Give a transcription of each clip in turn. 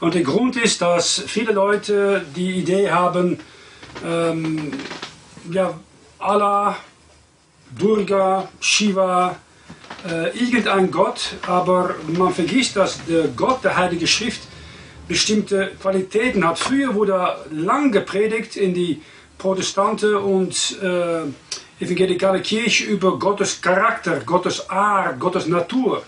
Und der Grund ist, dass viele Leute die Idee haben, ähm, ja, Allah, Durga, Shiva, äh, irgendein Gott, aber man vergisst, dass der Gott der Heilige Schrift bestimmte Qualitäten hat. Früher wurde lang gepredigt in die Protestanten und äh, evangelikale Kirche über Gottes Charakter, Gottes Art, Gottes Natur.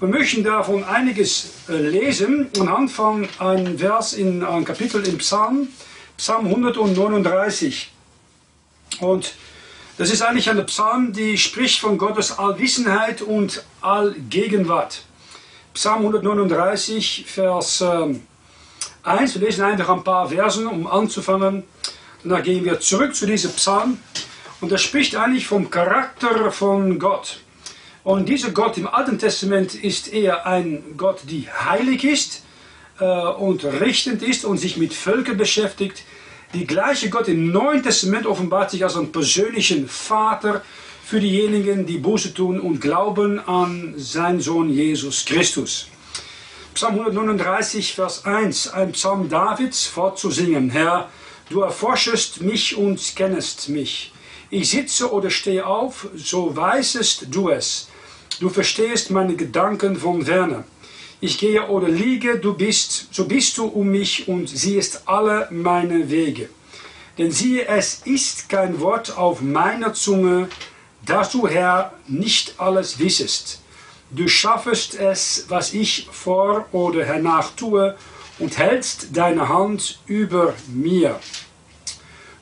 Wir möchten davon einiges äh, lesen anhand von einem Vers in einem Kapitel im Psalm, Psalm 139. Und das ist eigentlich eine Psalm, die spricht von Gottes Allwissenheit und Allgegenwart. Psalm 139, Vers 1. Ähm, wir lesen einfach ein paar Versen, um anzufangen. Dann gehen wir zurück zu diesem Psalm. Und er spricht eigentlich vom Charakter von Gott. Und dieser Gott im Alten Testament ist eher ein Gott, der heilig ist äh, und richtend ist und sich mit Völkern beschäftigt. Die gleiche Gott im Neuen Testament offenbart sich als ein persönlichen Vater für diejenigen, die Buße tun und glauben an seinen Sohn Jesus Christus. Psalm 139, Vers 1, ein Psalm Davids fortzusingen. Herr, du erforschest mich und kennest mich. Ich sitze oder stehe auf, so weißest du es. Du verstehst meine Gedanken von Werne. Ich gehe oder liege, du bist, so bist du um mich und siehst alle meine Wege. Denn siehe, es ist kein Wort auf meiner Zunge, dass du, Herr, nicht alles wissest. Du schaffest es, was ich vor oder hernach tue, und hältst deine Hand über mir.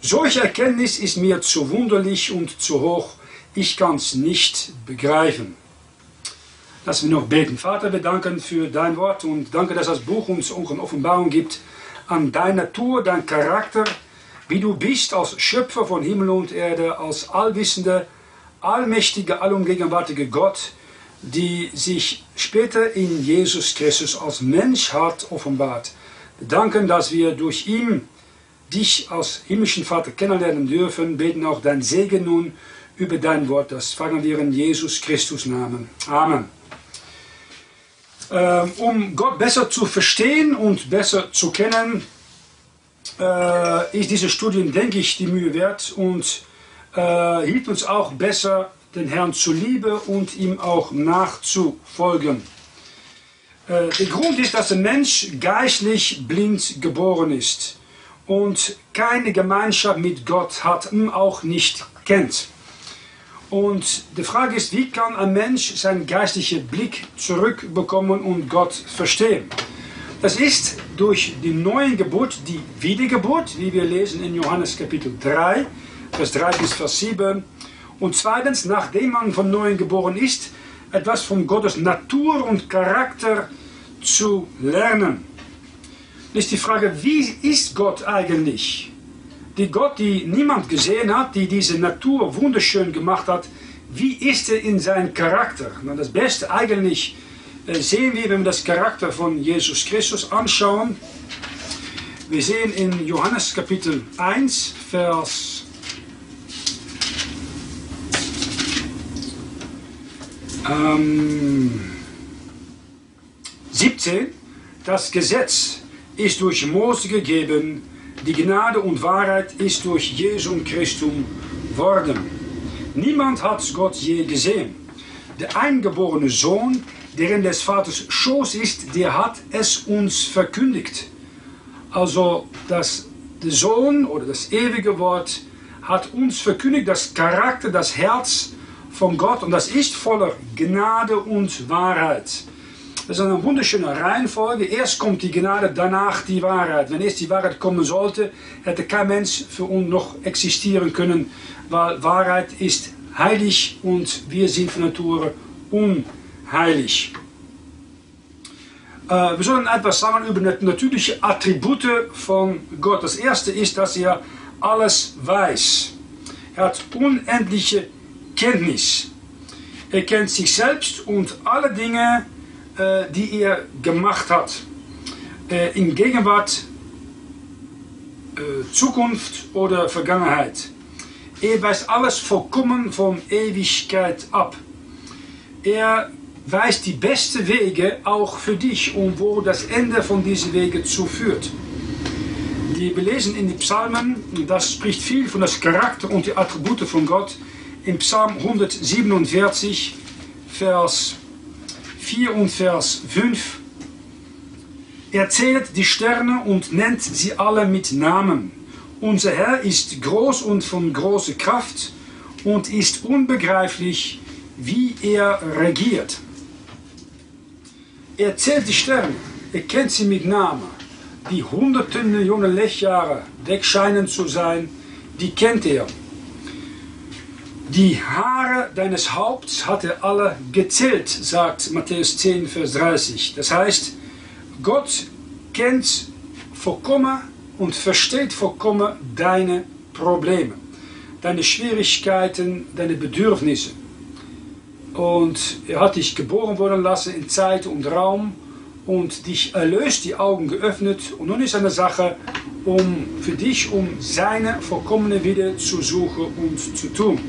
Solche Erkenntnis ist mir zu wunderlich und zu hoch, ich kann's nicht begreifen. Lassen wir noch beten. Vater, wir danken für dein Wort und danke, dass das Buch uns auch eine Offenbarung gibt an deine Natur, dein Charakter, wie du bist als Schöpfer von Himmel und Erde, als allwissende, allmächtige, allumgegenwärtige Gott, die sich später in Jesus Christus als Mensch hat offenbart. Wir danken, dass wir durch ihn dich als himmlischen Vater kennenlernen dürfen, beten auch dein Segen nun über dein Wort. Das fangen wir in Jesus Christus Namen. Amen. Ähm, um Gott besser zu verstehen und besser zu kennen, äh, ist diese Studie, denke ich, die Mühe wert und äh, hilft uns auch besser, den Herrn zu lieben und ihm auch nachzufolgen. Äh, der Grund ist, dass der Mensch geistlich blind geboren ist und keine Gemeinschaft mit Gott hat und auch nicht kennt. Und die Frage ist, wie kann ein Mensch seinen geistlichen Blick zurückbekommen und Gott verstehen? Das ist durch die neue Geburt, die Wiedergeburt, wie wir lesen in Johannes Kapitel 3, Vers 3 bis Vers 7. Und zweitens, nachdem man von neuem geboren ist, etwas von Gottes Natur und Charakter zu lernen. Das ist die Frage, wie ist Gott eigentlich? Die Gott, die niemand gesehen hat, die diese Natur wunderschön gemacht hat, wie ist er in seinem Charakter? Das Beste eigentlich äh, sehen wir, wenn wir das Charakter von Jesus Christus anschauen. Wir sehen in Johannes Kapitel 1, Vers ähm, 17, das Gesetz ist durch Mose gegeben, die Gnade und Wahrheit ist durch Jesum Christum worden. Niemand hat Gott je gesehen. Der eingeborene Sohn, der in des Vaters Schoß ist, der hat es uns verkündigt. Also das, der Sohn oder das ewige Wort hat uns verkündigt, das Charakter, das Herz von Gott und das ist voller Gnade und Wahrheit. Das ist eine wunderschöne Reihenfolge. Erst kommt die Gnade, danach die Wahrheit. Wenn erst die Wahrheit kommen sollte, hätte kein Mensch für uns noch existieren können, weil Wahrheit ist heilig und wir sind von Natur unheilig. Äh, wir sollen etwas sagen über die natürlichen Attribute von Gott. Das erste ist, dass er alles weiß. Er hat unendliche Kenntnis. Er kennt sich selbst und alle Dinge, die er gemacht hat. Äh, in Gegenwart, äh, Zukunft oder Vergangenheit. Er weist alles vollkommen von Ewigkeit ab. Er weist die besten Wege auch für dich und wo das Ende von diesen Wegen zuführt. Die wir lesen in den Psalmen, das spricht viel von das Charakter und die Attribute von Gott. Im Psalm 147, Vers 4 und Vers 5. Er zählt die Sterne und nennt sie alle mit Namen. Unser Herr ist groß und von großer Kraft und ist unbegreiflich, wie er regiert. Er zählt die Sterne, er kennt sie mit Namen. Die hunderten Millionen Lichtjahre weg scheinen zu sein, die kennt er. Die Haare deines Haupts hat er alle gezählt, sagt Matthäus 10, Vers 30. Das heißt, Gott kennt vollkommen und versteht vollkommen deine Probleme, deine Schwierigkeiten, deine Bedürfnisse. Und er hat dich geboren worden lassen in Zeit und Raum und dich erlöst, die Augen geöffnet. Und nun ist eine Sache, um für dich, um seine vollkommene Wille zu suchen und zu tun.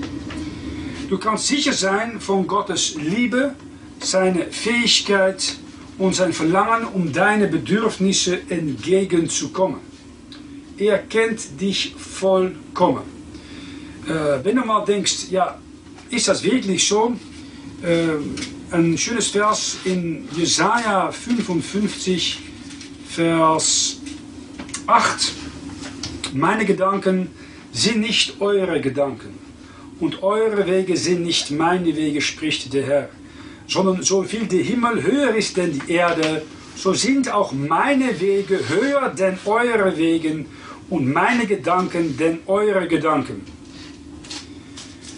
Du kannst sicher sein von Gottes Liebe, seine Fähigkeit und sein Verlangen, um deine Bedürfnisse entgegenzukommen. Er kennt dich vollkommen. Äh, wenn du mal denkst, ja, ist das wirklich so? Äh, ein schönes Vers in Jesaja 55, Vers 8. Meine Gedanken sind nicht eure Gedanken und eure Wege sind nicht meine Wege, spricht der Herr. Sondern so viel der Himmel höher ist denn die Erde, so sind auch meine Wege höher denn eure Wegen und meine Gedanken denn eure Gedanken.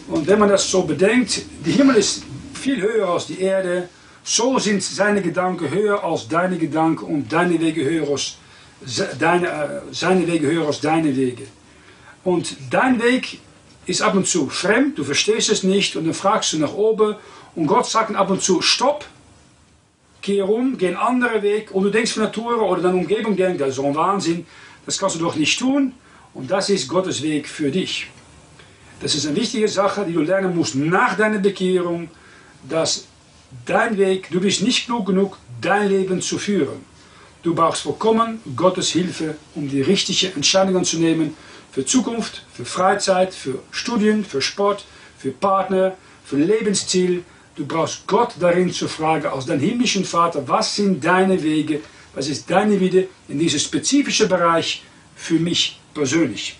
Und wenn man das so bedenkt, der Himmel ist viel höher als die Erde, so sind seine Gedanken höher als deine Gedanken und deine Wege höher als deine, äh, seine Wege höher als deine Wege. Und dein Weg ist ab und zu fremd, du verstehst es nicht und dann fragst du nach oben und Gott sagt ab und zu Stopp, kehr um, geh einen anderen Weg und du denkst von Natur oder deine Umgebung denkt, das ist so ein Wahnsinn, das kannst du doch nicht tun und das ist Gottes Weg für dich. Das ist eine wichtige Sache, die du lernen musst nach deiner Bekehrung, dass dein Weg, du bist nicht klug genug, dein Leben zu führen. Du brauchst vollkommen Gottes Hilfe, um die richtigen Entscheidungen zu nehmen für Zukunft, für Freizeit, für Studien, für Sport, für Partner, für Lebensziel. Du brauchst Gott darin zu fragen, als dein himmlischen Vater, was sind deine Wege, was ist deine Wille in diesem spezifischen Bereich für mich persönlich.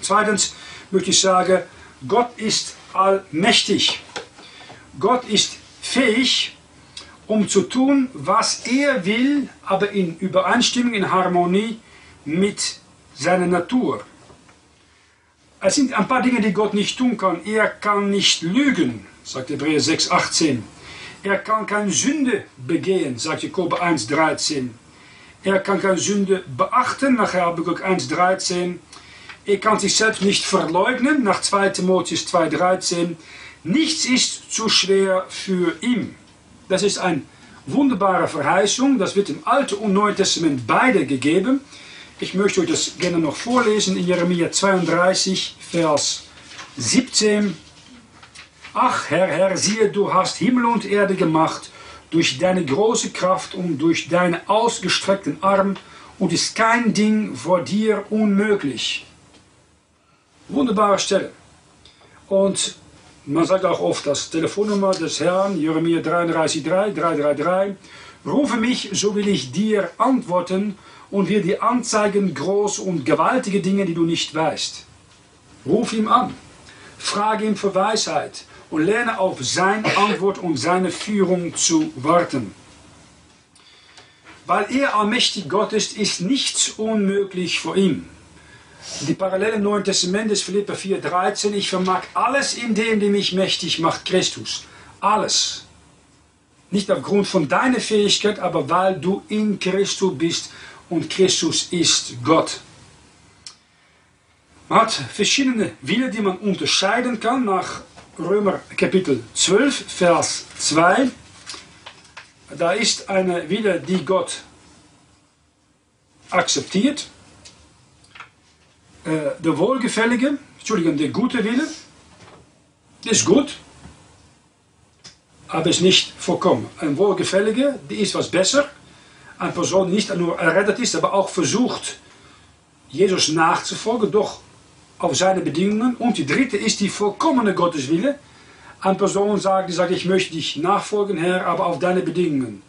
Zweitens möchte ich sagen, Gott ist allmächtig. Gott ist fähig, um zu tun, was er will, aber in Übereinstimmung, in Harmonie mit seiner Natur. Es sind ein paar Dinge, die Gott nicht tun kann. Er kann nicht lügen, sagt Hebräer 6, 18. Er kann keine Sünde begehen, sagt Jakob 1, 13. Er kann keine Sünde beachten, nach Habakkuk 1, 13. Er kann sich selbst nicht verleugnen, nach 2 Timotheus 2, 13. Nichts ist zu schwer für ihn. Das ist eine wunderbare Verheißung. Das wird im Alten und Neuen Testament beide gegeben. Ich möchte euch das gerne noch vorlesen in Jeremia 32, Vers 17. Ach, Herr, Herr, siehe, du hast Himmel und Erde gemacht durch deine große Kraft und durch deinen ausgestreckten Arm und ist kein Ding vor dir unmöglich. Wunderbare Stelle. Und man sagt auch oft das Telefonnummer des Herrn, Jeremia 33, 333. Rufe mich, so will ich dir antworten und wir dir anzeigen große und gewaltige Dinge, die du nicht weißt. Ruf ihm an, frage ihn für Weisheit und lerne auf seine Antwort und seine Führung zu warten. Weil er allmächtig Gott ist, ist nichts unmöglich vor ihm. Die Parallele im Neuen Testament ist Philippa 4,13. Ich vermag alles in dem, der mich mächtig macht, Christus. Alles. Nicht aufgrund von deiner Fähigkeit, aber weil du in Christus bist und Christus ist Gott. Man hat verschiedene Wille, die man unterscheiden kann nach Römer Kapitel 12, Vers 2. Da ist eine Wille, die Gott akzeptiert. Äh, der wohlgefällige, Entschuldigung, der gute Wille, ist gut. aber ist nicht vollkommen. Ein Wohlgefällige, die ist was besser. Eine Person, nicht nur errettet ist, aber auch versucht, Jesus nachzufolgen, doch auf seine Bedingungen. Und die dritte ist die vollkommene Gotteswille. Eine Person sagt, die sagt, ich möchte dich nachfolgen, Herr, aber auf deine Bedingungen.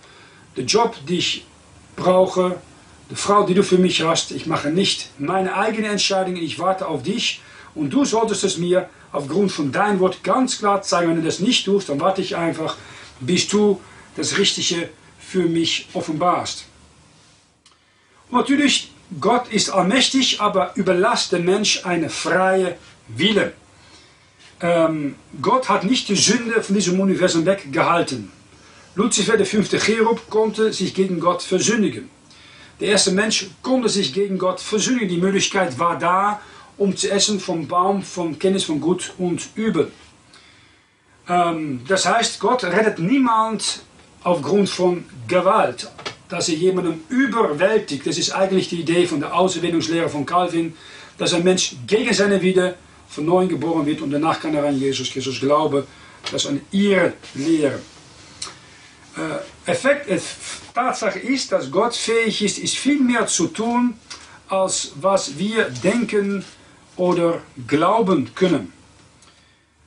Der Job, den ich brauche, die Frau, die du für mich hast, ich mache nicht meine eigene Entscheidung, ich warte auf dich und du solltest es mir aufgrund von deinem Wort ganz klar zeigen. Wenn du das nicht tust, dann warte ich einfach, bis du das Richtige für mich offenbarst. Und natürlich, Gott ist allmächtig, aber überlasst dem Mensch eine freie Wille. Ähm, Gott hat nicht die Sünde von diesem Universum weggehalten. Lucifer, der fünfte Cherub, konnte sich gegen Gott versündigen. Der erste Mensch konnte sich gegen Gott versündigen. Die Möglichkeit war da, um zu essen vom Baum von Kenntnis von Gut und Übel. Ähm, das heißt, Gott rettet niemand aufgrund von Gewalt, dass er jemanden überwältigt. Das ist eigentlich die Idee von der Auserwählungslehre von Calvin, dass ein Mensch gegen seine Wille von neuem geboren wird und danach kann er an Jesus Christus glauben. Das ist eine ihre Lehre. Äh, Effekt, äh, Tatsache ist, dass Gott fähig ist, ist viel mehr zu tun, als was wir denken oder glauben können.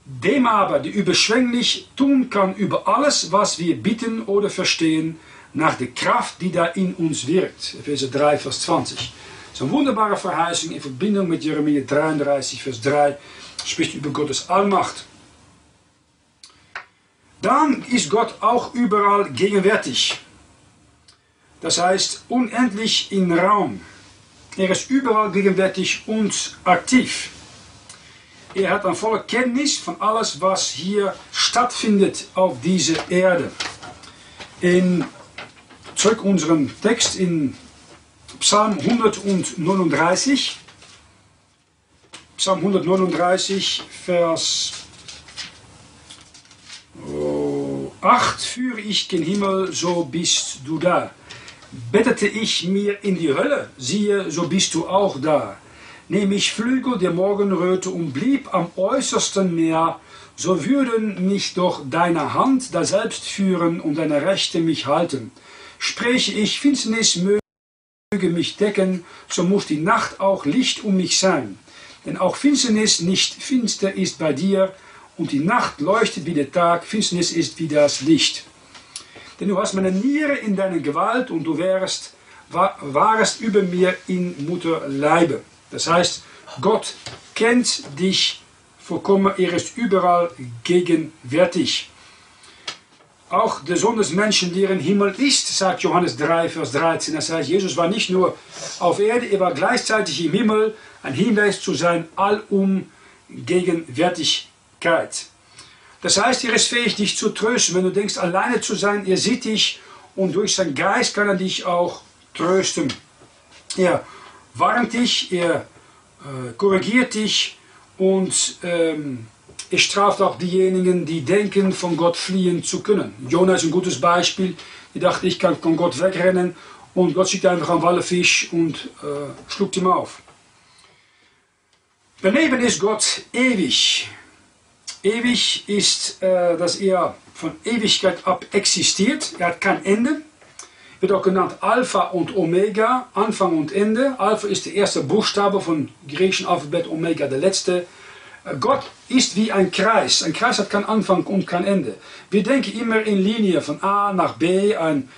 Dem aber, der überschwänglich tun kann über alles, was wir bitten oder verstehen, nach der Kraft, die da in uns wirkt. Epheser 3, Vers 20. Das ist eine wunderbare Verheißung in Verbindung mit Jeremia 33, Vers 3, spricht über Gottes Allmacht. Dann ist Gott auch überall gegenwärtig. Das heißt, unendlich in Raum. Er ist überall gegenwärtig und aktiv. Er hat eine volle Kenntnis von alles, was hier stattfindet auf dieser Erde. In zurück unserem Text in Psalm 139. Psalm 139, Vers 8. Führe ich gen Himmel, so bist du da. Bettete ich mir in die Hölle, siehe, so bist du auch da. Nehm ich Flügel der Morgenröte und blieb am äußersten Meer, so würden mich doch deine Hand da selbst führen und deine Rechte mich halten. Spreche ich, Finsternis möge mich decken, so muss die Nacht auch Licht um mich sein. Denn auch Finsternis nicht finster ist bei dir, und die Nacht leuchtet wie der Tag, Finsternis ist wie das Licht. Denn du hast meine Niere in deiner Gewalt und du wärst, warst über mir in Mutterleibe. Das heißt, Gott kennt dich vollkommen, er ist überall gegenwärtig. Auch der Sohn des Menschen, der im Himmel ist, sagt Johannes 3, Vers 13. Das heißt, Jesus war nicht nur auf Erde, er war gleichzeitig im Himmel, ein Hinweis zu sein Allumgegenwärtigkeit. Das heißt, er ist fähig, dich zu trösten. Wenn du denkst, alleine zu sein, er sieht dich und durch seinen Geist kann er dich auch trösten. Er warnt dich, er äh, korrigiert dich und ähm, er straft auch diejenigen, die denken, von Gott fliehen zu können. Jonah ist ein gutes Beispiel. Die dachte, ich kann von Gott wegrennen und Gott schickt einfach einen Wallefisch und äh, schluckt ihn auf. Daneben ist Gott ewig. Ewig ist, äh, dass er von Ewigkeit ab existiert. Er hat kein Ende. Wird auch genannt Alpha und Omega, Anfang und Ende. Alpha ist der erste Buchstabe von griechischen Alphabet, Omega der letzte. Äh, Gott ist wie ein Kreis. Ein Kreis hat keinen Anfang und kein Ende. Wir denken immer in Linie von A nach B, ein,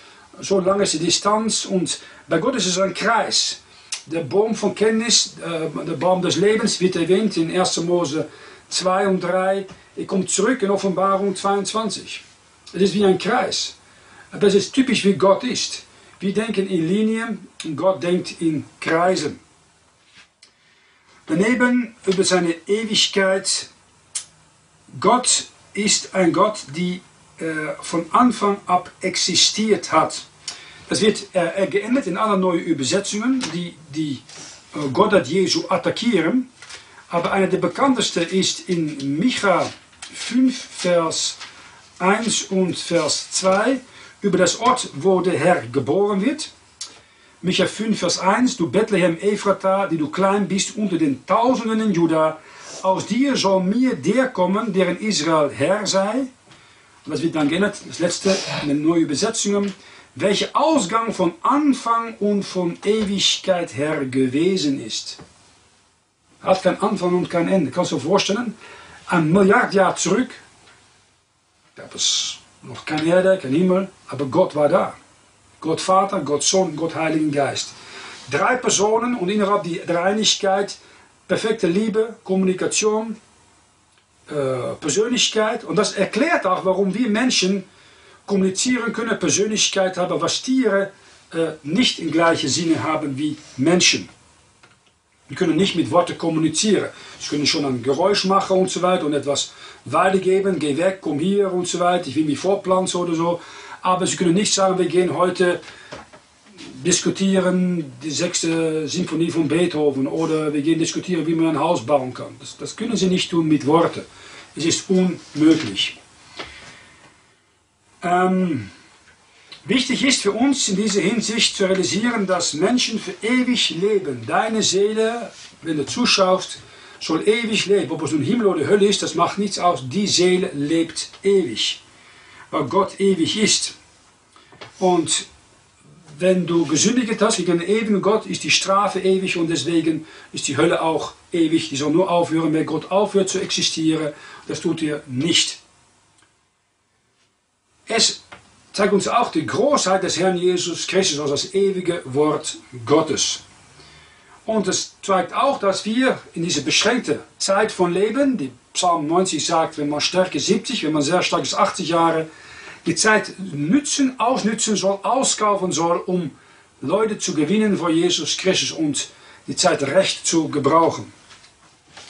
so lang ist die Distanz. Und bei Gott ist es ein Kreis. Der Baum von Kenntnis, äh, der Baum des Lebens wird erwähnt in 1. Mose 2 und 3. Er kommt zurück in Offenbarung 22. Es ist wie ein Kreis. Das ist typisch wie Gott ist. Wir denken in Linien und Gott denkt in Kreisen. Daneben über seine Ewigkeit. Gott ist ein Gott, die äh, von Anfang ab existiert hat. Das wird äh, geändert in alle neuen Übersetzungen, die die äh, Gottheit Jesu attackieren. Aber eine der bekanntesten ist in Micha 5, Vers 1 und Vers 2 über das Ort, wo der Herr geboren wird. Micha 5, Vers 1, du Bethlehem Ephrata, die du klein bist unter den Tausenden in Juda, aus dir soll mir der kommen, der in Israel Herr sei. das wird dann geändert, das letzte in den neuen Übersetzungen, welcher Ausgang von Anfang und von Ewigkeit her gewesen ist. Hat kein Anfang und kein Ende. Kannst du dir vorstellen? Ein Milliardjahr zurück gab es noch keine Erde, kein Himmel, aber Gott war da. Gott Vater, Gott Sohn, Gott Heiligen Geist. Drei Personen und innerhalb die Dreieinigkeit, perfekte Liebe, Kommunikation, äh, Persönlichkeit. Und das erklärt auch, warum wir Menschen kommunizieren können, Persönlichkeit haben, was Tiere äh, nicht im gleichen Sinne haben wie Menschen. Wir können nicht mit Worten kommunizieren. Sie können schon ein Geräusch machen und so weiter und etwas weitergeben, geh weg, komm hier und so weiter, ich will mich fortpflanzen oder so. Aber sie können nicht sagen, wir gehen heute diskutieren die sechste Symphonie von Beethoven oder wir gehen diskutieren, wie man ein Haus bauen kann. Das, das können sie nicht tun mit Worten. Es ist unmöglich. Ähm, wichtig ist für uns in dieser Hinsicht zu realisieren, dass Menschen für ewig leben. Deine Seele, wenn du zuschaust, soll ewig leben. Ob es nun Himmel oder Hölle ist, das macht nichts aus. Die Seele lebt ewig, weil Gott ewig ist. Und wenn du gesündigt hast gegen den ewigen Gott, ist die Strafe ewig und deswegen ist die Hölle auch ewig. Die soll nur aufhören, wenn Gott aufhört zu existieren. Das tut er nicht. Es zeigt uns auch die Großheit des Herrn Jesus Christus als das ewige Wort Gottes. Und es zeigt auch, dass wir in dieser beschränkten Zeit von Leben, die Psalm 90 sagt, wenn man stark ist 70, wenn man sehr stark ist 80 Jahre, die Zeit nützen, ausnützen soll, auskaufen soll, um Leute zu gewinnen vor Jesus Christus und die Zeit recht zu gebrauchen.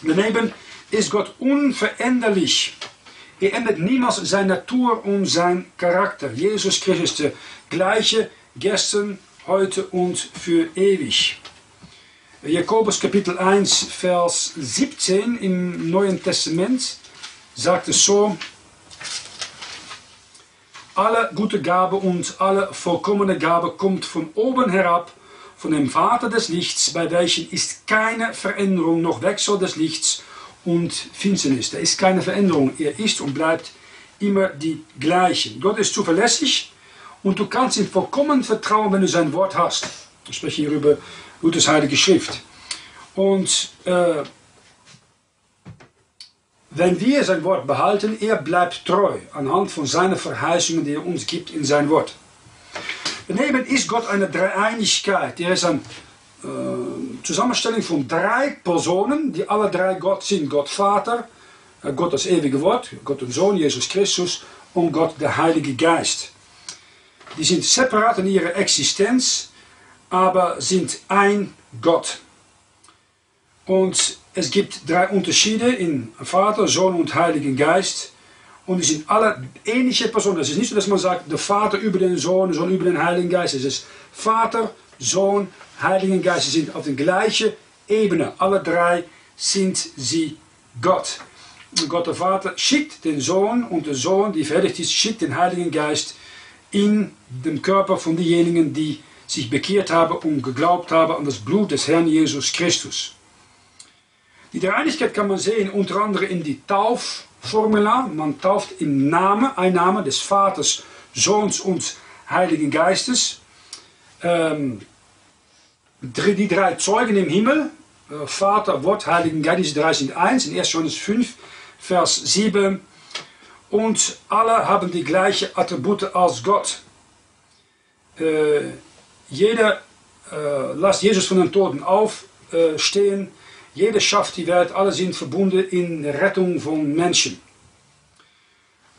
Daneben ist Gott unveränderlich. Er ändert niemals seine Natur und sein Charakter. Jesus Christus ist der gleiche gestern, heute und für ewig. Jakobus Kapitel 1, Vers 17 im Neuen Testament sagt es so, alle gute Gabe und alle vollkommene Gabe kommt von oben herab, von dem Vater des Lichts, bei welchem ist keine Veränderung noch Wechsel des Lichts und Finsternis. Da ist keine Veränderung. Er ist und bleibt immer die gleiche. Gott ist zuverlässig und du kannst ihm vollkommen vertrauen, wenn du sein Wort hast. Ich spreche hier über Luthers Heilige Schrift. Und äh, wenn wir sein Wort behalten, er bleibt treu anhand von seinen Verheißungen, die er uns gibt in sein Wort. Daneben ist Gott eine Dreieinigkeit. Er ist eine äh, Zusammenstellung von drei Personen, die alle drei Gott sind. Gott Vater, äh, Gott das ewige Wort, Gott und Sohn, Jesus Christus und Gott der Heilige Geist. Die sind separat in ihrer Existenz, aber sind ein Gott. Und es gibt drei Unterschiede in Vater, Sohn und Heiligen Geist. Und die sind alle ähnliche Personen. Es ist nicht so, dass man sagt, der Vater über den Sohn, der Sohn über den Heiligen Geist. Es ist Vater, Sohn, Heiligen Geist. Sie sind auf der gleichen Ebene. Alle drei sind sie Gott. Gott der Vater schickt den Sohn und der Sohn, die fertig ist, schickt den Heiligen Geist in den Körper von denjenigen, die sich bekehrt haben und geglaubt haben an das Blut des Herrn Jesus Christus. Die Dreieinigkeit kann man sehen unter anderem in die Taufformula. Man tauft im Namen, ein Name des Vaters, Sohns und Heiligen Geistes. Ähm, die drei Zeugen im Himmel, äh, Vater, Wort, Heiligen Geist, diese drei sind eins, in 1. Johannes 5, Vers 7. Und alle haben die gleichen Attribute als Gott. Äh, jeder äh, lässt Jesus von den Toten aufstehen. Jeder schafft die Welt, alle sind verbunden in Rettung von Menschen.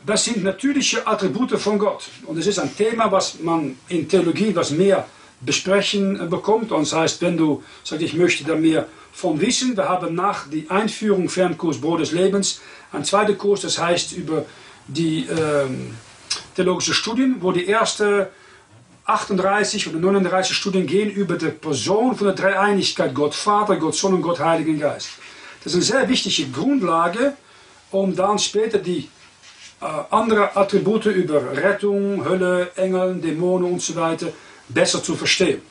Das sind natürliche Attribute von Gott. Und es ist ein Thema, was man in Theologie was mehr besprechen bekommt. Und das heißt, wenn du sagst, ich möchte da mehr von wissen, wir haben nach der Einführung Fernkurs Brot des Lebens einen zweiten Kurs, das heißt über die ähm, theologische Studien, wo die erste 38 oder 39 Studien gehen über die Person von der Dreieinigkeit, Gott Vater, Gott Sohn und Gott Heiligen Geist. Das ist eine sehr wichtige Grundlage, um dann später die äh, anderen Attribute über Rettung, Hölle, Engel, Dämonen und so weiter besser zu verstehen.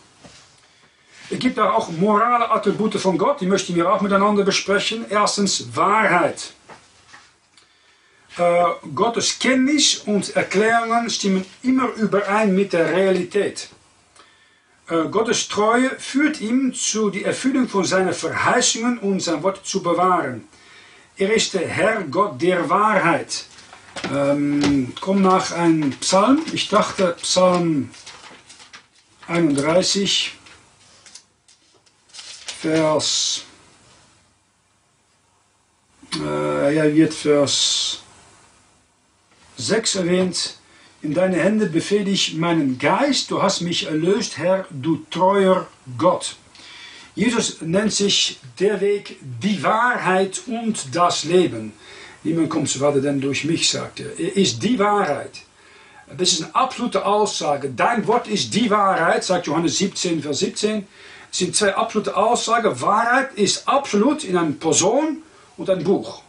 Es gibt auch morale Attribute von Gott, die möchten wir auch miteinander besprechen. Erstens Wahrheit. Äh, Gottes Kenntnis und Erklärungen stimmen immer überein mit der Realität. Äh, Gottes Treue führt ihm zu der Erfüllung von seinen Verheißungen und sein Wort zu bewahren. Er ist der Herr Gott der Wahrheit. Ähm, komm nach einem Psalm. Ich dachte Psalm 31, Vers. Äh, ja, wird Vers 6 erwähnt. In deine Hände befehle ich meinen Geist, du hast mich erlöst, Herr, du treuer Gott. Jesus nennt sich der Weg, die Wahrheit und das Leben. Niemand kommt zu Vater denn durch mich, sagt er. Er ist die Wahrheit. Das ist eine absolute Aussage. Dein Wort ist die Wahrheit, sagt Johannes 17, Vers 17. Es sind zwei absolute Aussagen. Wahrheit ist absolut in einer Person und ein Buch.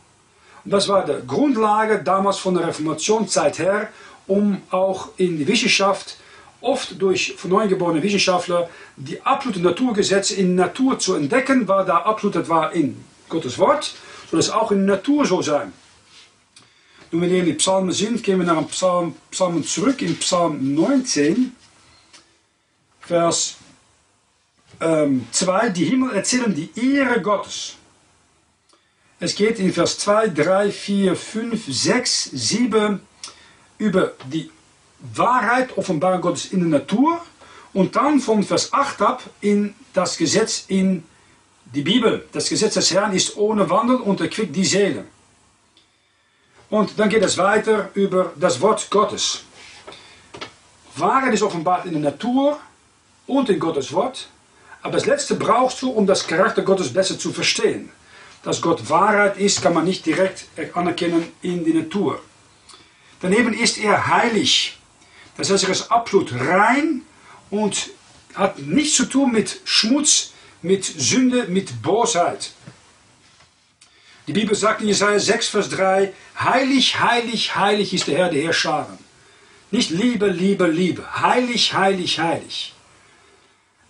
Und das war die Grundlage damals von der Reformationszeit her, um auch in die Wissenschaft, oft durch neugeborene Wissenschaftler, die absoluten Naturgesetze in Natur zu entdecken, war da absolut das war in Gottes Wort, soll es auch in Natur so sein. Nun, wenn wir in die Psalmen sind, gehen wir nach dem Psalm, Psalmen zurück, in Psalm 19, Vers ähm, 2, die Himmel erzählen die Ehre Gottes. Es geht in Vers 2, 3, 4, 5, 6, 7 über die Wahrheit, Offenbarung Gottes in der Natur und dann von Vers 8 ab in das Gesetz in die Bibel. Das Gesetz des Herrn ist ohne Wandel und erquickt die Seele. Und dann geht es weiter über das Wort Gottes. Wahrheit ist offenbart in der Natur und in Gottes Wort. Aber das Letzte brauchst du, um das Charakter Gottes besser zu verstehen. Dass Gott Wahrheit ist, kann man nicht direkt anerkennen in die Natur. Daneben ist er heilig. Das heißt, er ist absolut rein und hat nichts zu tun mit Schmutz, mit Sünde, mit Bosheit. Die Bibel sagt in Jesaja 6, Vers 3, Heilig, heilig, heilig ist der Herr der Herrscharen. Nicht Liebe, Liebe, Liebe. Heilig, heilig, heilig.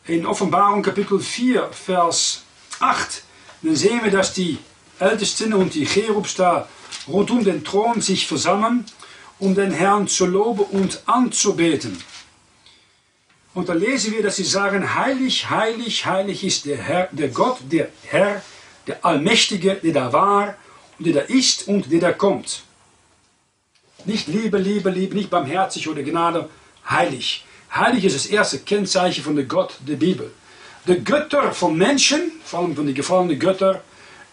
In Offenbarung Kapitel 4, Vers 8, dann sehen wir, dass die Ältesten und die Cherubs da rund um den Thron sich versammeln, um den Herrn zu loben und anzubeten. Und da lesen wir, dass sie sagen, heilig, heilig, heilig ist der Herr, der Gott, der Herr, der Allmächtige, der da war und der da ist und der da kommt. Nicht Liebe, Liebe, Liebe, nicht barmherzig oder Gnade, heilig. Heilig ist das erste Kennzeichen von der Gott der Bibel. Die Götter von Menschen, vor allem von den gefallenen Göttern,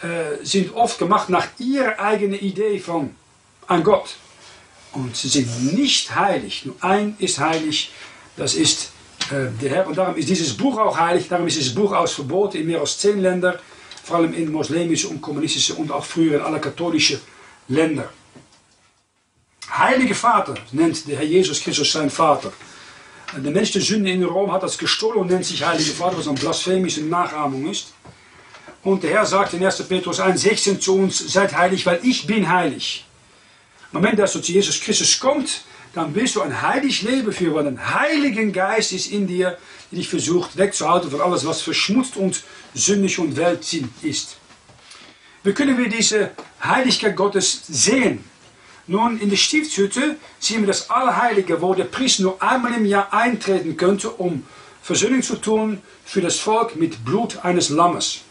äh, sind oft gemacht nach ihrer eigenen Idee von an Gott. Und sie sind nicht heilig. Nur ein ist heilig, das ist äh, der Herr. Und darum ist dieses Buch auch heilig. Darum ist dieses Buch aus verboten in mehr als zehn Ländern vor allem in moslemische und kommunistische und auch früher in alle katholische Länder. Heilige Vater nennt der Herr Jesus Christus sein Vater. Der Mensch der Sünde in Rom hat das gestohlen und nennt sich Heilige Vater, was eine blasphemische Nachahmung ist. Und der Herr sagt in 1. Petrus 1,16 zu uns, seid heilig, weil ich bin heilig. Im Moment, dass du zu Jesus Christus kommst, dann willst du ein heilig Leben führen, weil ein Heiligen Geist ist in dir, der dich versucht wegzuhalten von alles, was verschmutzt und sündig und Weltsinn ist. Wie können wir diese Heiligkeit Gottes sehen? Nun, in der Stiftshütte sehen wir das Allerheilige, wo der Priester nur einmal im Jahr eintreten könnte, um Versöhnung zu tun für das Volk mit Blut eines Lammes.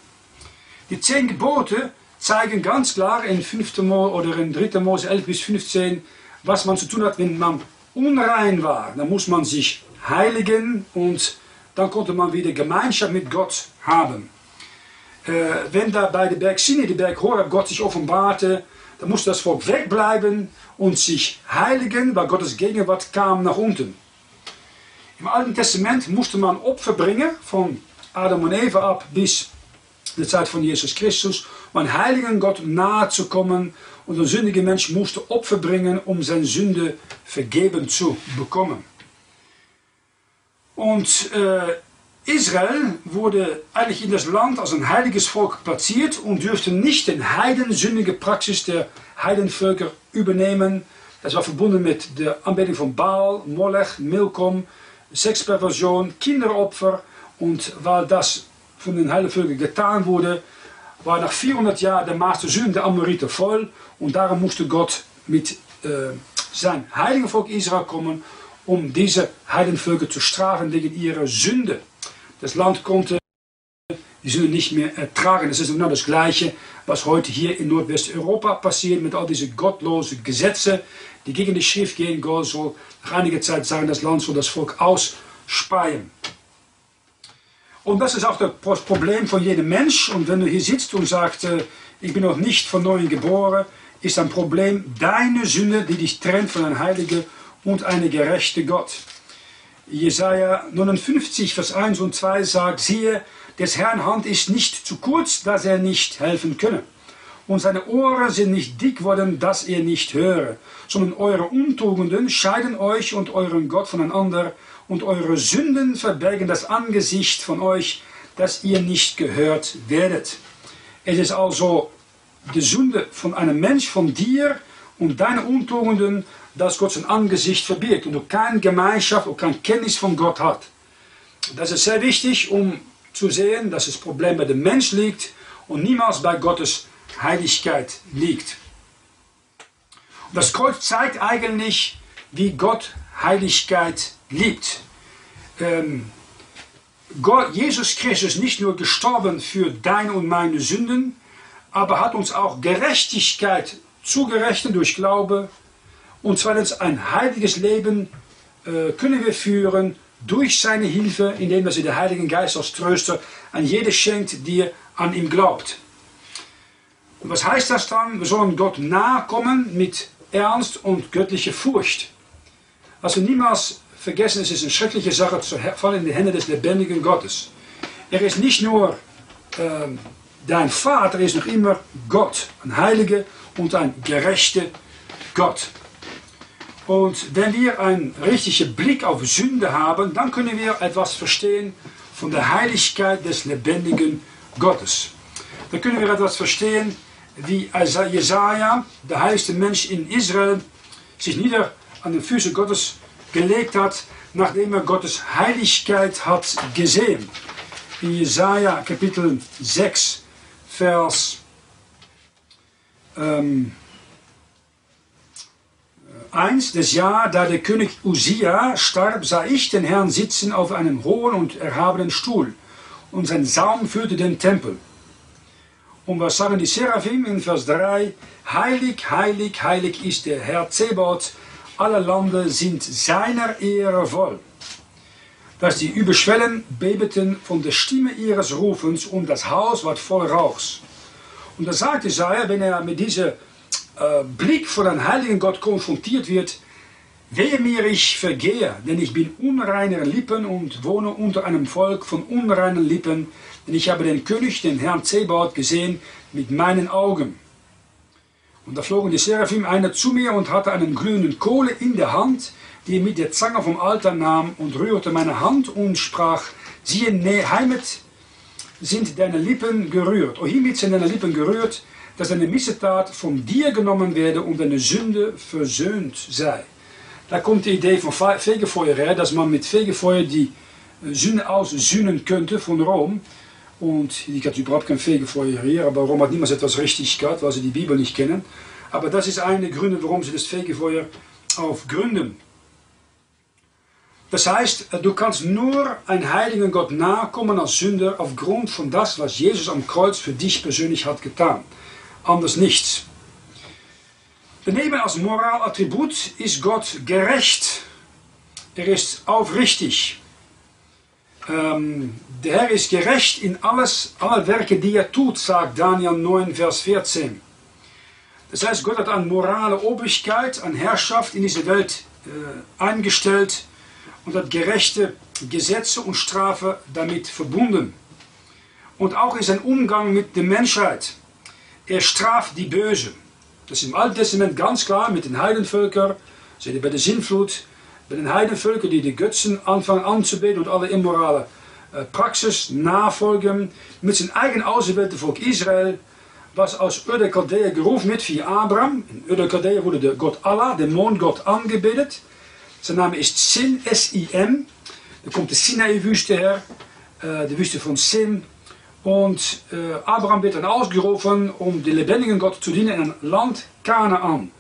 Die zehn Gebote zeigen ganz klar in 5. Mose oder in 3. Mose 11 bis 15, was man zu tun hat, wenn man unrein war. Dann muss man sich heiligen und dann konnte man wieder Gemeinschaft mit Gott haben. Äh, wenn da bei der Berg Sinai, der Berg Horeb, Gott sich offenbarte, dann musste das Volk wegbleiben und sich heiligen, weil Gottes Gegenwart kam nach unten. Im Alten Testament musste man Opfer bringen, von Adam und Eva ab bis der Zeit von Jesus Christus, um einen heiligen Gott nahe zu kommen. Und ein sündiger Mensch musste Opfer bringen, um seine Sünde vergeben zu bekommen. Und äh, Israel wurde eigentlich in das Land als ein heiliges Volk platziert und dürfte nicht den heidensündige Praxis der Heidenvölker übernehmen. Das war verbunden mit der Anbetung von Baal, Molech, Milkom, Sexperversion, Kinderopfer. Und weil das von den Heidenvölkern getan wurde, war nach 400 Jahren der Master Sünden der Amoriter voll und darum musste Gott mit äh, sein heiligen Volk Israel kommen, um diese Heidenvölker zu strafen wegen ihrer Sünde. Das Land konnte die Sünde nicht mehr ertragen. Das ist genau das Gleiche, was heute hier in Nordwesteuropa passiert mit all diesen gottlosen Gesetzen, die gegen die Schrift gehen. Gott soll nach einiger Zeit sagen, das Land soll das Volk ausspeien. Und das ist auch das Problem von jedem Mensch. Und wenn du hier sitzt und sagst, äh, ich bin noch nicht von neuem geboren, ist ein Problem deine Sünde, die dich trennt von einem heiligen und einem gerechten Gott. Jesaja 59, Vers 1 und 2 sagt, siehe, des Herrn Hand ist nicht zu kurz, dass er nicht helfen könne. Und seine Ohren sind nicht dick worden, dass er nicht höre, sondern eure Untugenden scheiden euch und euren Gott voneinander, und eure Sünden verbergen das Angesicht von euch, dass ihr nicht gehört werdet. Es ist also die Sünde von einem Mensch, von dir und deine Untugenden, dass Gott sein Angesicht verbirgt und du keine Gemeinschaft und keine Kenntnis von Gott hat. Das ist sehr wichtig, um zu sehen, dass das Problem bei dem Mensch liegt und niemals bei Gottes Heiligkeit liegt. Das Kreuz zeigt eigentlich, wie Gott Heiligkeit liebt. Ähm, Gott, Jesus Christus ist nicht nur gestorben für deine und meine Sünden, aber hat uns auch Gerechtigkeit zugerechnet durch Glaube. Und zweitens ein heiliges Leben äh, können wir führen durch seine Hilfe, indem er den Heiligen Geist als Tröster an jede schenkt, die an ihm glaubt. Und was heißt das dann? Wir sollen Gott nahe kommen mit Ernst und göttlicher Furcht. Also niemals vergessen, es ist eine schreckliche Sache zu fallen in die Hände des lebendigen Gottes. Er ist nicht nur äh, dein Vater, er ist noch immer Gott, ein heiliger und ein gerechter Gott. Und wenn wir einen richtigen Blick auf Sünde haben, dann können wir etwas verstehen von der Heiligkeit des lebendigen Gottes. Dann können wir etwas verstehen, wie Jesaja, der heiligste Mensch in Israel, sich nieder an den Füßen Gottes gelegt hat, nachdem er Gottes Heiligkeit hat gesehen. In Jesaja Kapitel 6, Vers ähm, 1, das Jahr, da der König Usia starb, sah ich den Herrn sitzen auf einem hohen und erhabenen Stuhl, und sein Saum füllte den Tempel. Und was sagen die Seraphim in Vers 3? Heilig, heilig, heilig ist der Herr Zebot, alle Lande sind seiner Ehre voll. Dass die Überschwellen bebeten von der Stimme ihres Rufens und das Haus war voll Rauchs. Und da sagt Jesaja, wenn er mit diesem äh, Blick von einem heiligen Gott konfrontiert wird, Wehe mir, ich vergehe, denn ich bin unreiner Lippen und wohne unter einem Volk von unreinen Lippen, denn ich habe den König, den Herrn Zebaoth, gesehen mit meinen Augen. Und da flogen die Seraphim einer zu mir und hatte einen glühenden Kohle in der Hand, die er mit der Zange vom Altar nahm und rührte meine Hand und sprach, siehe, ne, heimet sind deine Lippen gerührt. O hiermit sind deine Lippen gerührt, dass deine Missetat von dir genommen werde und deine Sünde versöhnt sei. Da kommt die Idee von Fegefeuer her, dass man mit Fegefeuer die Sünde aussühnen könnte von Rom. Und ich hatte überhaupt kein Fegefeuer hier, aber Rom hat niemals etwas richtig gehabt, weil sie die Bibel nicht kennen. Aber das ist eine Gründe, warum sie das Fegefeuer aufgründen. Das heißt, du kannst nur ein heiligen Gott nahekommen als Sünder aufgrund von das, was Jesus am Kreuz für dich persönlich hat getan. Anders nichts. Daneben als Moralattribut ist Gott gerecht. Er ist aufrichtig. Ähm, der Herr ist gerecht in alles, alle Werke, die er tut, sagt Daniel 9, Vers 14. Das heißt, Gott hat eine morale Obrigkeit, eine Herrschaft in diese Welt äh, eingestellt und hat gerechte Gesetze und Strafe damit verbunden. Und auch in sein Umgang mit der Menschheit. Er straft die Böse. Das ist im Alten Testament ganz klar mit den Heidenvölkern, seht bei der Sintflut, bei den Heidenvölkern, die die Götzen anfangen anzubeten und alle immorale äh, Praxis nachfolgen, mit zijn eigen auserwählten Volk Israel, was aus Ur gerufen wird via Abraham. In Ur wurde der Gott Allah, der Mondgott, angebetet. Sein Name ist Sin, S-I-M. Da kommt die Sinai-Wüste her, äh, die Wüste von Sin. Und äh, Abraham wird dann ausgerufen, um den lebendigen Gott zu dienen in ein Land Kanaan.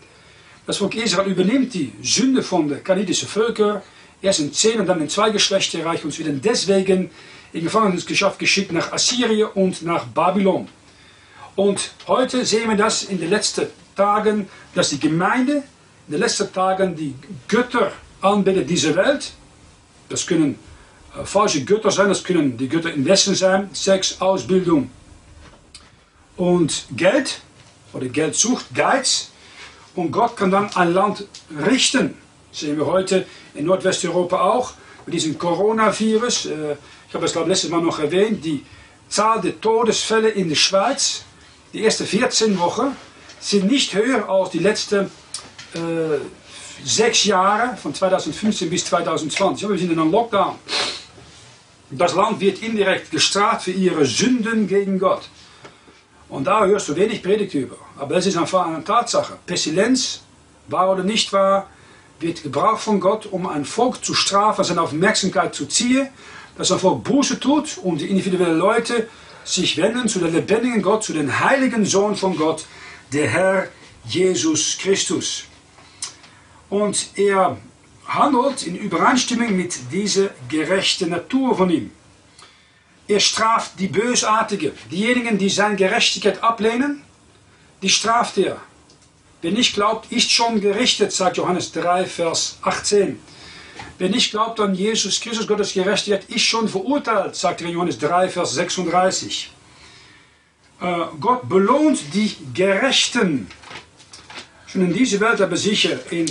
Das Volk Israel übernimmt die Sünde von den kanadischen Völkern, erst in zehn und dann in zwei Geschlechtsreich und werden deswegen in Gefangenschaft geschickt nach Assyrien und nach Babylon. Und heute sehen wir das in den letzten Tagen, dass die Gemeinde in den letzten Tagen die Götter anbetet dieser Welt. Das können falsche Götter sein, das können die Götter im Westen sein, Sex, Ausbildung und Geld oder Geldsucht, Geiz. Und Gott kann dann ein Land richten. Das sehen wir heute in Nordwesteuropa auch mit diesem Coronavirus. Äh, ich habe es glaube letztes Mal noch erwähnt, die Zahl der Todesfälle in der Schweiz, die ersten 14 Wochen, sind nicht höher als die letzten äh, sechs Jahre, von 2015 bis 2020. wir sind in einem Lockdown. Das Land wird indirekt gestraft für ihre Sünden gegen Gott. Und da hörst du wenig Predigt über. Aber es ist einfach eine Tatsache. Pestilenz, wahr oder nicht wahr, wird gebraucht von Gott, um ein Volk zu strafen, seine Aufmerksamkeit zu ziehen, dass ein Volk Buße tut und die individuellen Leute sich wenden zu dem lebendigen Gott, zu dem heiligen Sohn von Gott, der Herr Jesus Christus. Und er handelt in Übereinstimmung mit dieser gerechten Natur von ihm. Er straft die Bösartigen, diejenigen, die seine Gerechtigkeit ablehnen, die straft er. Wer nicht glaubt, ist schon gerichtet, sagt Johannes 3, Vers 18. Wer nicht glaubt an Jesus Christus, Gottes Gerechtigkeit, ist schon verurteilt, sagt Johannes 3, Vers 36. Äh, Gott belohnt die Gerechten. Schon in dieser Welt aber sicher in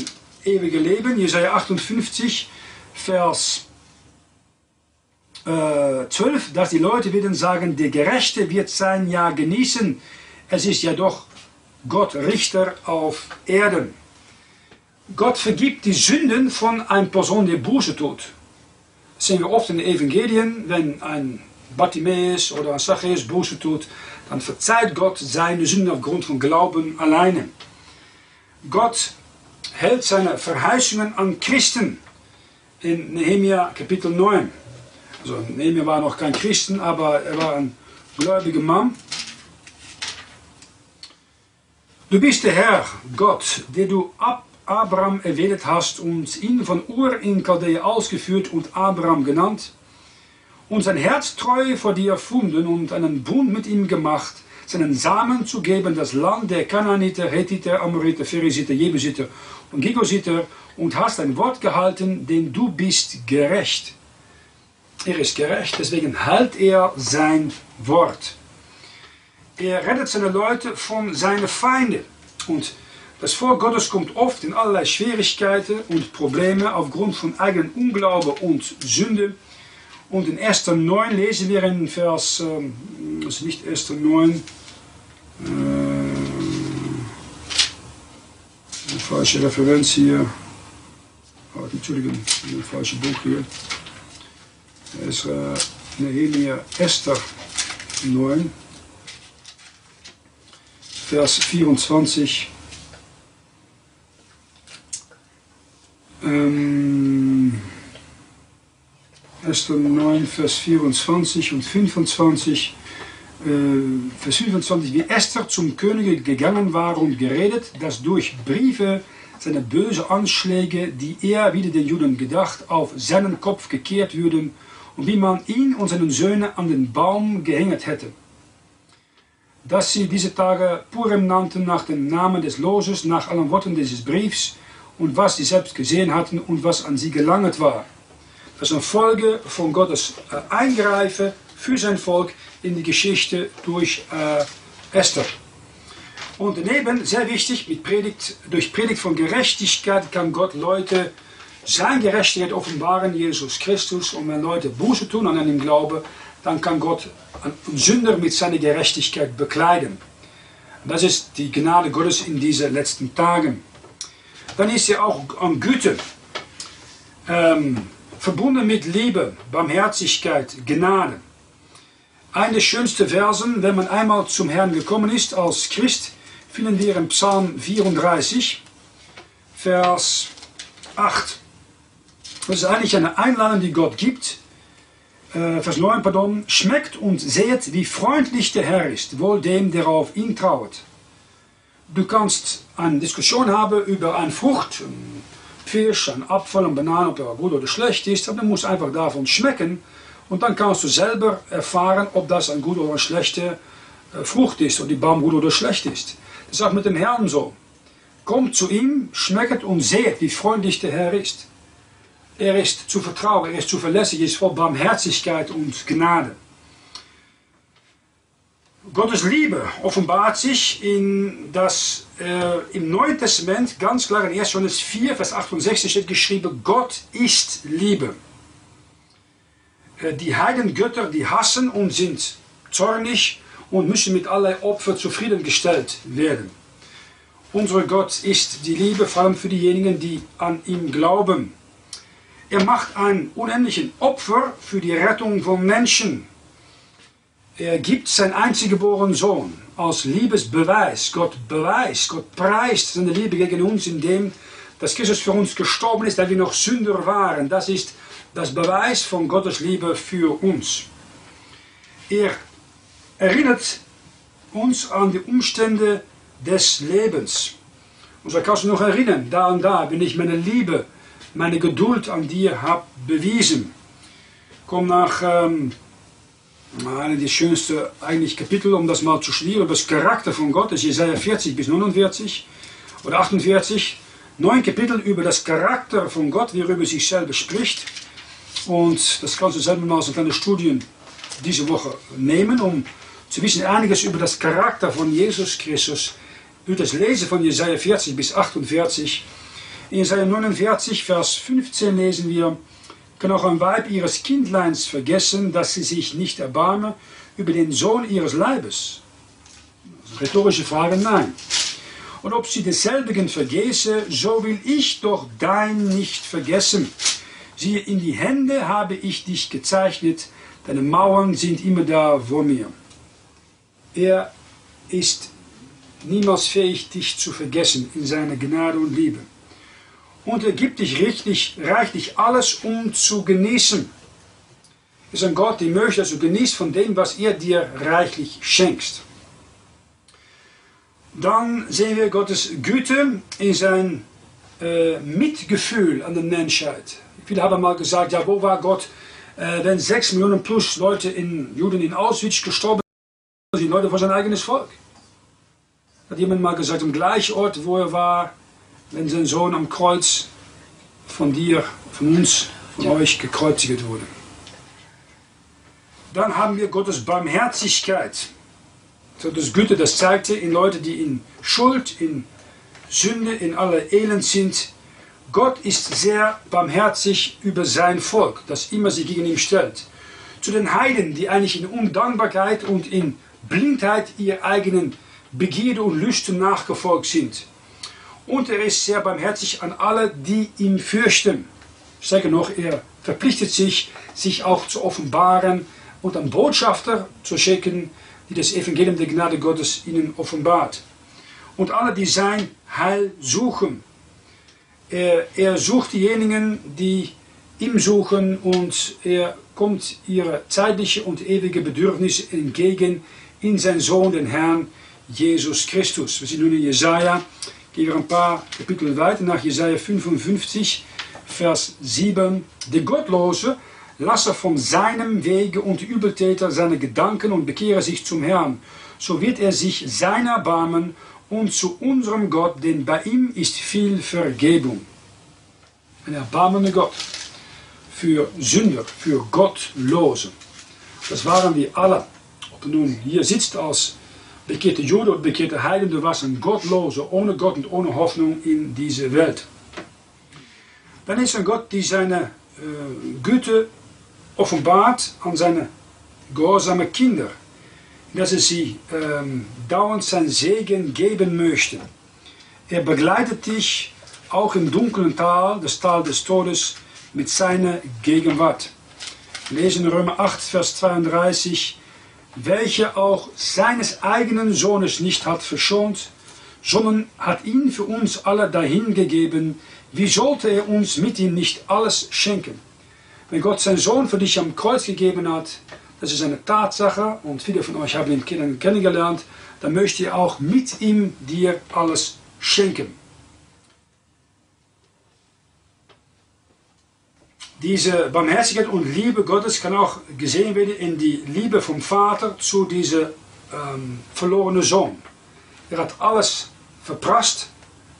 ewige Leben. Jesaja 58, Vers äh, 12, dass die Leute werden sagen, der Gerechte wird sein Jahr genießen. Es ist ja doch Gott Richter auf Erden. Gott vergibt die Sünden von einer Person, die Buße tut. Das sehen wir oft in den Evangelien, wenn ein Bartimäus oder ein Zachäus Buße tut, dann verzeiht Gott seine Sünden aufgrund von Glauben alleine. Gott hält seine Verheißungen an Christen in Nehemia Kapitel 9. Also Nehemia war noch kein Christen, aber er war ein gläubiger Mann. Du bist der Herr, Gott, der du ab Abraham erwählt hast und ihn von Ur in Chaldea ausgeführt und Abraham genannt und sein Herz treu vor dir erfunden und einen Bund mit ihm gemacht, seinen Samen zu geben, das Land der Kanaaniter, Hethiter, Amoriter, Pheresiter, Jebusiter und Gigositer und hast ein Wort gehalten, denn du bist gerecht. Er ist gerecht, deswegen hält er sein Wort. Er rettet seine Leute von seinen Feinden. Und das Volk Gottes kommt oft in allerlei Schwierigkeiten und Probleme aufgrund von eigenem Unglaube und Sünde. Und in 1. 9 lesen wir in Vers, das ist nicht 1. 9, äh, falsche Referenz hier. Oh, Entschuldigung, ein falsches Buch hier. Ist äh, Nehemia Esther 9. Vers 24. Ähm, 1. 9, Vers 24 und 25. Äh, Vers 25, wie Esther zum König gegangen war und geredet, dass durch Briefe seine bösen Anschläge, die er wieder den Juden gedacht, auf seinen Kopf gekehrt würden und wie man ihn und seinen Söhnen an den Baum gehängt hätte dass sie diese Tage Purim nannten nach dem Namen des Loses, nach allen Worten dieses Briefs und was sie selbst gesehen hatten und was an sie gelangt war. Das ist eine Folge von Gottes äh, Eingreifen für sein Volk in die Geschichte durch äh, Esther. Und daneben, sehr wichtig, mit Predigt, durch Predigt von Gerechtigkeit kann Gott Leute sein Gerechtigkeit offenbaren, Jesus Christus. Und wenn Leute Buße tun an ihm glauben, dann kann Gott einen Sünder mit seiner Gerechtigkeit bekleiden. Das ist die Gnade Gottes in diesen letzten Tagen. Dann ist er auch an Güte, ähm, verbunden mit Liebe, Barmherzigkeit, Gnade. Eine der schönsten Versen, wenn man einmal zum Herrn gekommen ist als Christ, finden wir in Psalm 34, Vers 8. Das ist eigentlich eine Einladung, die Gott gibt, äh, Vers 9, pardon, schmeckt und seht, wie freundlich der Herr ist, wohl dem, der auf ihn trauert. Du kannst eine Diskussion haben über eine Frucht, ein Fisch, ein Apfel, ein Banane, ob er gut oder schlecht ist, aber du musst einfach davon schmecken und dann kannst du selber erfahren, ob das eine gute oder eine schlechte äh, Frucht ist, ob die Baum gut oder schlecht ist. Das ist auch mit dem Herrn so. Kommt zu ihm, schmeckt und seht, wie freundlich der Herr ist. Er ist zu vertrauen, er ist zuverlässig, er ist voll Barmherzigkeit und Gnade. Gottes Liebe offenbart sich in das, äh, im Neuen Testament ganz klar in 1. Johannes 4, Vers 68 steht geschrieben, Gott ist Liebe. Äh, die Heidengötter, die hassen und sind zornig und müssen mit allerlei Opfer zufriedengestellt werden. Unser Gott ist die Liebe, vor allem für diejenigen, die an ihn glauben. Er macht ein unendliches Opfer für die Rettung von Menschen. Er gibt seinen einziggeborenen Sohn als Liebesbeweis. Gott beweist, Gott preist seine Liebe gegen uns, indem dass Christus für uns gestorben ist, da wir noch Sünder waren. Das ist das Beweis von Gottes Liebe für uns. Er erinnert uns an die Umstände des Lebens. Und so kannst du noch erinnern, da und da bin ich meine Liebe, meine Geduld an dir habe bewiesen. Komm nach ähm, einer der schönsten eigentlich Kapitel, um das mal zu studieren, über das Charakter von Gott, ist Jesaja 40 bis 49 oder 48. Neun Kapitel über das Charakter von Gott, wie er über sich selber spricht. Und das kannst du selber mal so kleine Studien diese Woche nehmen, um zu wissen einiges über das Charakter von Jesus Christus, über das Lesen von Jesaja 40 bis 48. In Jesaja 49, Vers 15 lesen wir, kann auch ein Weib ihres Kindleins vergessen, dass sie sich nicht erbarme über den Sohn ihres Leibes? Rhetorische Frage, nein. Und ob sie desselbigen vergesse, so will ich doch dein nicht vergessen. Siehe, in die Hände habe ich dich gezeichnet, deine Mauern sind immer da vor mir. Er ist niemals fähig, dich zu vergessen in seiner Gnade und Liebe. Und er gibt dich richtig, reichlich alles, um zu genießen. Er ist ein Gott, der möchte, dass du genießt von dem, was er dir reichlich schenkst. Dann sehen wir Gottes Güte in sein äh, Mitgefühl an der Menschheit. Viele haben mal gesagt, ja, wo war Gott, äh, wenn sechs Millionen plus Leute in Juden in Auschwitz gestorben sind, die Leute vor sein eigenes Volk. Hat jemand mal gesagt, am gleichen Ort, wo er war, wenn sein Sohn am Kreuz von dir, von uns, von euch gekreuzigt wurde. Dann haben wir Gottes Barmherzigkeit. Gottes Güte, das zeigte in Leute, die in Schuld, in Sünde, in aller Elend sind, Gott ist sehr barmherzig über sein Volk, das immer sich gegen ihn stellt. Zu den Heiden, die eigentlich in Undankbarkeit und in Blindheit ihr eigenen Begierde und Lüsten nachgefolgt sind. Und er ist sehr barmherzig an alle, die ihn fürchten. Ich sage noch, er verpflichtet sich, sich auch zu offenbaren und einen Botschafter zu schicken, die das Evangelium der Gnade Gottes ihnen offenbart. Und alle, die sein Heil suchen, er, er sucht diejenigen, die ihm suchen und er kommt ihre zeitliche und ewige Bedürfnisse entgegen in sein Sohn, den Herrn Jesus Christus. Wir sind nun in Jesaja, gehen wir ein paar Kapitel weiter nach Jesaja 55, Vers 7. Der Gottlose lasse von seinem Wege und die Übeltäter seine Gedanken und bekehre sich zum Herrn. So wird er sich seiner erbarmen und zu unserem Gott, denn bei ihm ist viel Vergebung. Ein erbarmender Gott für Sünder, für Gottlose. Das waren wir alle. Ob nun hier sitzt als bekehrte Jude oder bekehrte Heiden, du warst ein ohne Gott und ohne Hoffnung in diese Welt. Dann ist ein Gott, die seine äh, Güte offenbart an seine gehorsame Kinder dass er sie ähm, dauernd sein Segen geben möchte. Er begleitet dich auch im dunklen Tal, das Tal des Todes, mit seiner Gegenwart. Lesen Römer 8, Vers 32, welcher auch seines eigenen Sohnes nicht hat verschont, sondern hat ihn für uns alle dahingegeben, wie sollte er uns mit ihm nicht alles schenken? Wenn Gott seinen Sohn für dich am Kreuz gegeben hat, das ist eine Tatsache und viele von euch haben ihn kennengelernt. dann möchte er auch mit ihm dir alles schenken. Diese Barmherzigkeit und Liebe Gottes kann auch gesehen werden in die Liebe vom Vater zu diesem ähm, verlorenen Sohn. Er hat alles verprasst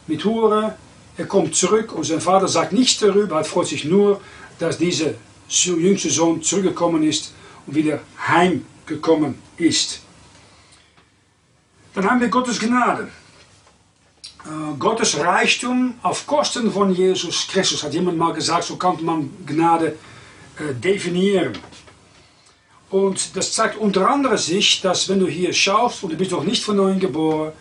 mit Huren. Er kommt zurück und sein Vater sagt nichts darüber. Er freut sich nur, dass dieser jüngste Sohn zurückgekommen ist und wieder heimgekommen ist. Dann haben wir Gottes Gnade. Äh, Gottes Reichtum auf Kosten von Jesus Christus. Hat jemand mal gesagt, so kann man Gnade äh, definieren. Und das zeigt unter anderem sich, dass wenn du hier schaust und du bist noch nicht von neuem geboren,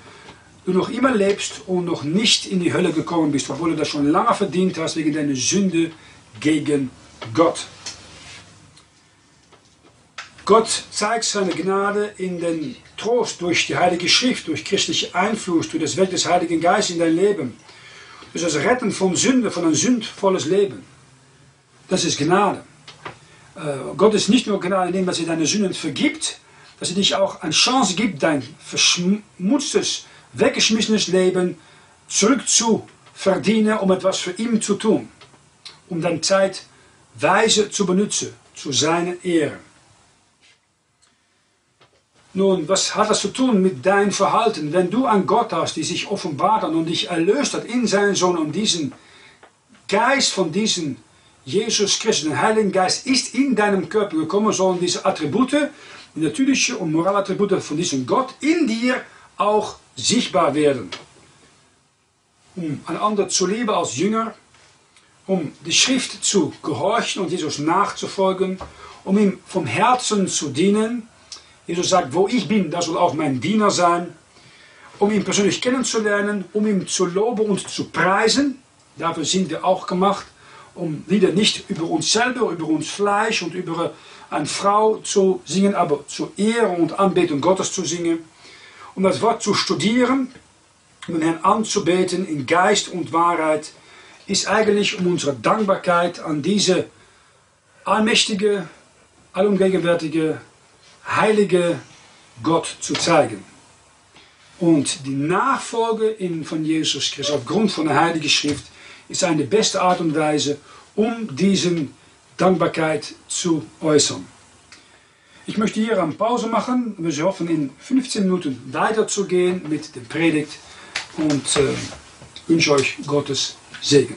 du noch immer lebst und noch nicht in die Hölle gekommen bist, obwohl du das schon lange verdient hast wegen deiner Sünde gegen Gott. Gott zeigt seine Gnade in den Trost durch die Heilige Schrift, durch christliche Einfluss, durch das Werk des Heiligen Geistes in dein Leben. Durch das Retten von Sünde, von ein sündvolles Leben. Das ist Gnade. Äh, Gott ist nicht nur Gnade, indem er deine Sünden vergibt, dass er dich auch eine Chance gibt, dein verschmutztes, weggeschmissenes Leben zurückzuverdienen, um etwas für ihn zu tun. Um deine Zeit weise zu benutzen, zu seiner Ehre. Nun, was hat das zu tun mit deinem Verhalten? Wenn du einen Gott hast, die sich offenbart hat und dich erlöst hat in seinen Sohn und diesen Geist von diesem Jesus Christus, den Heiligen Geist, ist in deinem Körper gekommen, sollen diese Attribute, natürliche und Moralattribute von diesem Gott in dir auch sichtbar werden. Um einander zu lieben als Jünger, um die Schrift zu gehorchen und Jesus nachzufolgen, um ihm vom Herzen zu dienen, Jesus sagt, wo ich bin, da soll auch mein Diener sein, um ihn persönlich kennenzulernen, um ihn zu loben und zu preisen. Dafür sind wir auch gemacht, um wieder nicht über uns selber, über uns Fleisch und über eine Frau zu singen, aber zur Ehre und Anbetung Gottes zu singen. Um das Wort zu studieren, um den Herrn anzubeten in Geist und Wahrheit, ist eigentlich um unsere Dankbarkeit an diese allmächtige, allumgegenwärtige heilige Gott zu zeigen. Und die Nachfolge in, von Jesus Christus aufgrund von der Heiligen Schrift ist eine beste Art und Weise, um diese Dankbarkeit zu äußern. Ich möchte hier eine Pause machen. Wir hoffen, in 15 Minuten weiterzugehen mit der Predigt und äh, wünsche euch Gottes Segen.